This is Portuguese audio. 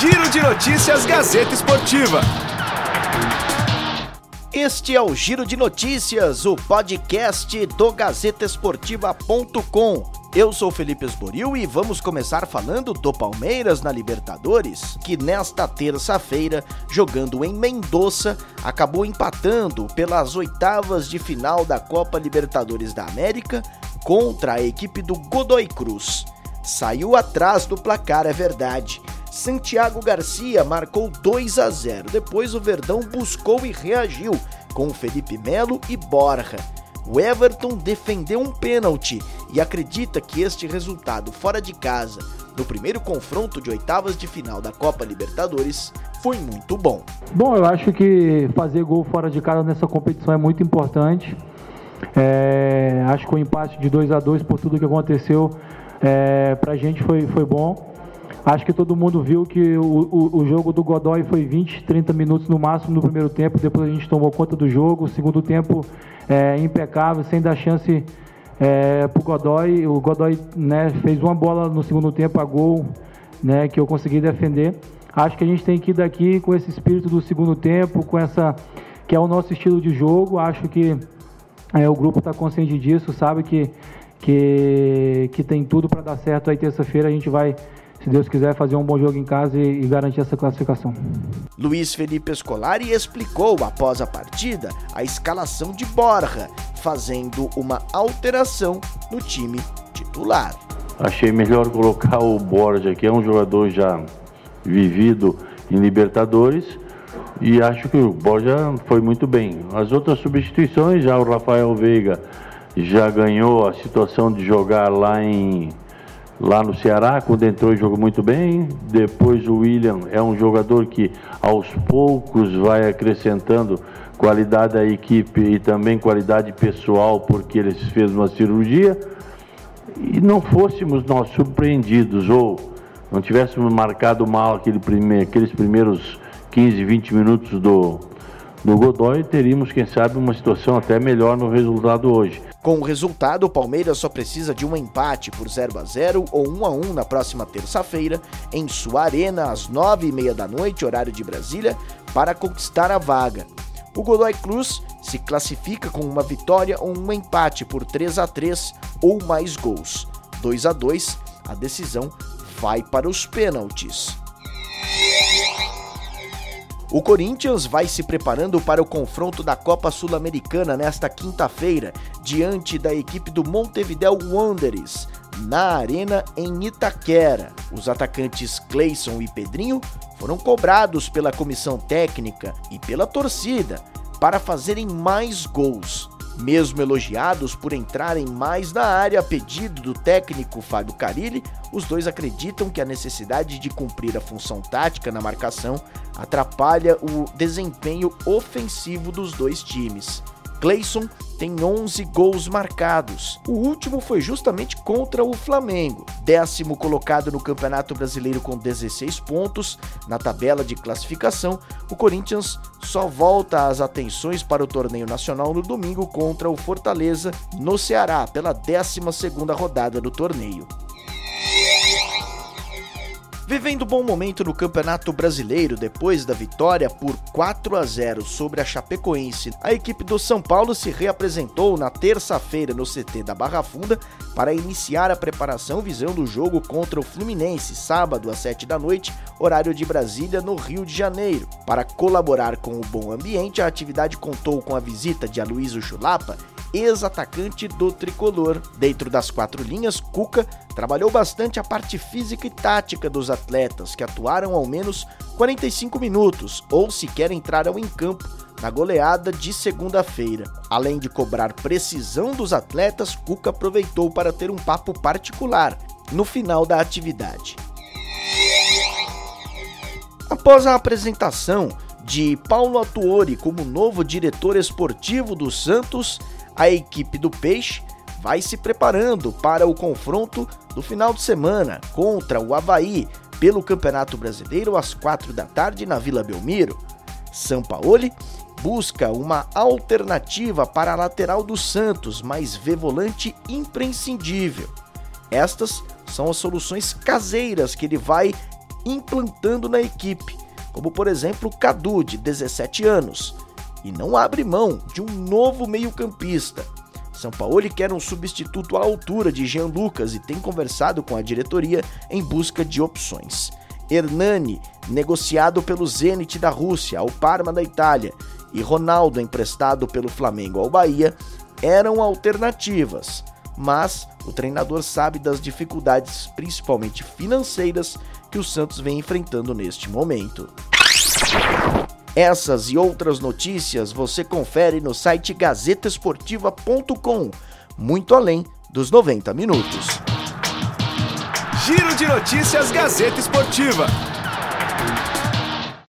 Giro de Notícias Gazeta Esportiva. Este é o Giro de Notícias, o podcast do GazetaEsportiva.com. Eu sou Felipe Esboril e vamos começar falando do Palmeiras na Libertadores, que nesta terça-feira, jogando em Mendoza, acabou empatando pelas oitavas de final da Copa Libertadores da América contra a equipe do Godoy Cruz. Saiu atrás do placar, é verdade. Santiago Garcia marcou 2 a 0. Depois o Verdão buscou e reagiu com Felipe Melo e Borja. O Everton defendeu um pênalti e acredita que este resultado fora de casa, no primeiro confronto de oitavas de final da Copa Libertadores, foi muito bom. Bom, eu acho que fazer gol fora de casa nessa competição é muito importante. É, acho que o empate de 2 a 2 por tudo que aconteceu é, para a gente foi, foi bom. Acho que todo mundo viu que o, o, o, jogo do Godoy foi 20, 30 minutos no máximo no primeiro tempo. Depois a gente tomou conta do jogo. O segundo tempo é, impecável, sem dar chance é, para o Godoy. O Godoy né, fez uma bola no segundo tempo a gol né, que eu consegui defender. Acho que a gente tem que ir daqui com esse espírito do segundo tempo, com essa que é o nosso estilo de jogo. Acho que é, o grupo está consciente disso, sabe que, que, que tem tudo para dar certo. Aí terça-feira a gente vai se Deus quiser, fazer um bom jogo em casa e, e garantir essa classificação. Luiz Felipe Scolari explicou após a partida a escalação de Borja, fazendo uma alteração no time titular. Achei melhor colocar o Borja, que é um jogador já vivido em Libertadores, e acho que o Borja foi muito bem. As outras substituições, já o Rafael Veiga já ganhou a situação de jogar lá em lá no Ceará, quando entrou jogou muito bem. Depois o William é um jogador que aos poucos vai acrescentando qualidade à equipe e também qualidade pessoal, porque ele fez uma cirurgia. E não fôssemos nós surpreendidos ou não tivéssemos marcado mal aquele prime aqueles primeiros 15, 20 minutos do, do Godoy, teríamos, quem sabe, uma situação até melhor no resultado hoje. Com o resultado, o Palmeiras só precisa de um empate por 0 a 0 ou 1 a 1 na próxima terça-feira, em sua arena, às 9h30 da noite, horário de Brasília, para conquistar a vaga. O Godoy Cruz se classifica com uma vitória ou um empate por 3 a 3 ou mais gols. 2 a 2, a decisão vai para os pênaltis. O Corinthians vai se preparando para o confronto da Copa Sul-Americana nesta quinta-feira, diante da equipe do Montevideo Wanderers, na Arena em Itaquera. Os atacantes Cleison e Pedrinho foram cobrados pela comissão técnica e pela torcida para fazerem mais gols. Mesmo elogiados por entrarem mais na área a pedido do técnico Fábio Carilli, os dois acreditam que a necessidade de cumprir a função tática na marcação atrapalha o desempenho ofensivo dos dois times. Clayson tem 11 gols marcados. O último foi justamente contra o Flamengo, décimo colocado no Campeonato Brasileiro com 16 pontos. Na tabela de classificação, o Corinthians só volta as atenções para o torneio nacional no domingo contra o Fortaleza, no Ceará, pela 12ª rodada do torneio. Vivendo bom momento no Campeonato Brasileiro depois da vitória por 4 a 0 sobre a Chapecoense, a equipe do São Paulo se reapresentou na terça-feira no CT da Barra Funda para iniciar a preparação visando o jogo contra o Fluminense, sábado às 7 da noite, horário de Brasília, no Rio de Janeiro. Para colaborar com o bom ambiente, a atividade contou com a visita de Aloysio Chulapa ex-atacante do tricolor. Dentro das quatro linhas, Cuca trabalhou bastante a parte física e tática dos atletas, que atuaram ao menos 45 minutos ou sequer entraram em campo na goleada de segunda-feira. Além de cobrar precisão dos atletas, Cuca aproveitou para ter um papo particular no final da atividade. Após a apresentação de Paulo Atuori como novo diretor esportivo do Santos, a equipe do Peixe vai se preparando para o confronto do final de semana contra o Havaí pelo Campeonato Brasileiro às 4 da tarde na Vila Belmiro. Sampaoli busca uma alternativa para a lateral do Santos, mas vê volante imprescindível. Estas são as soluções caseiras que ele vai implantando na equipe, como por exemplo Cadu, de 17 anos, e não abre mão de um novo meio-campista. São Paulo quer um substituto à altura de Jean Lucas e tem conversado com a diretoria em busca de opções. Hernani, negociado pelo Zenit da Rússia ao Parma da Itália, e Ronaldo, emprestado pelo Flamengo ao Bahia, eram alternativas, mas o treinador sabe das dificuldades, principalmente financeiras, que o Santos vem enfrentando neste momento. Essas e outras notícias você confere no site gazetesportiva.com, muito além dos 90 minutos. Giro de notícias Gazeta Esportiva.